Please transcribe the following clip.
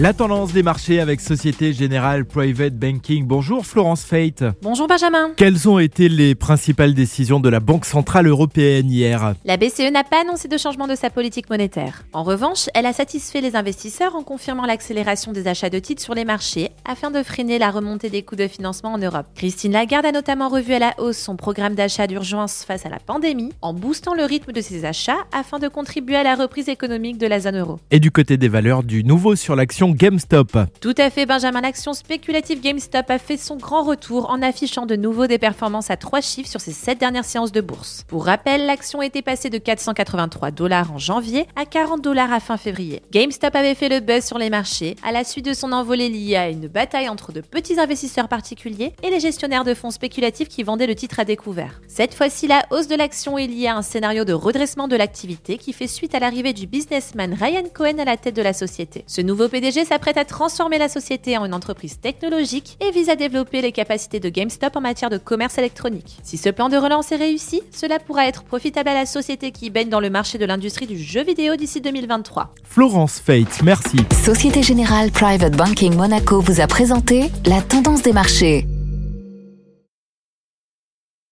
La tendance des marchés avec Société Générale Private Banking. Bonjour Florence Fate. Bonjour Benjamin. Quelles ont été les principales décisions de la Banque Centrale Européenne hier? La BCE n'a pas annoncé de changement de sa politique monétaire. En revanche, elle a satisfait les investisseurs en confirmant l'accélération des achats de titres sur les marchés afin de freiner la remontée des coûts de financement en Europe. Christine Lagarde a notamment revu à la hausse son programme d'achat d'urgence face à la pandémie en boostant le rythme de ses achats afin de contribuer à la reprise économique de la zone euro. Et du côté des valeurs, du nouveau sur l'action GameStop. Tout à fait, Benjamin. L'action spéculative GameStop a fait son grand retour en affichant de nouveau des performances à trois chiffres sur ses sept dernières séances de bourse. Pour rappel, l'action était passée de 483 dollars en janvier à 40 dollars à fin février. GameStop avait fait le buzz sur les marchés à la suite de son envolée liée à une bataille entre de petits investisseurs particuliers et les gestionnaires de fonds spéculatifs qui vendaient le titre à découvert. Cette fois-ci, la hausse de l'action est liée à un scénario de redressement de l'activité qui fait suite à l'arrivée du businessman Ryan Cohen à la tête de la société. Ce nouveau PDG s'apprête à transformer la société en une entreprise technologique et vise à développer les capacités de GameStop en matière de commerce électronique. Si ce plan de relance est réussi, cela pourra être profitable à la société qui baigne dans le marché de l'industrie du jeu vidéo d'ici 2023. Florence Fate, merci. Société Générale Private Banking Monaco vous a présenté la tendance des marchés.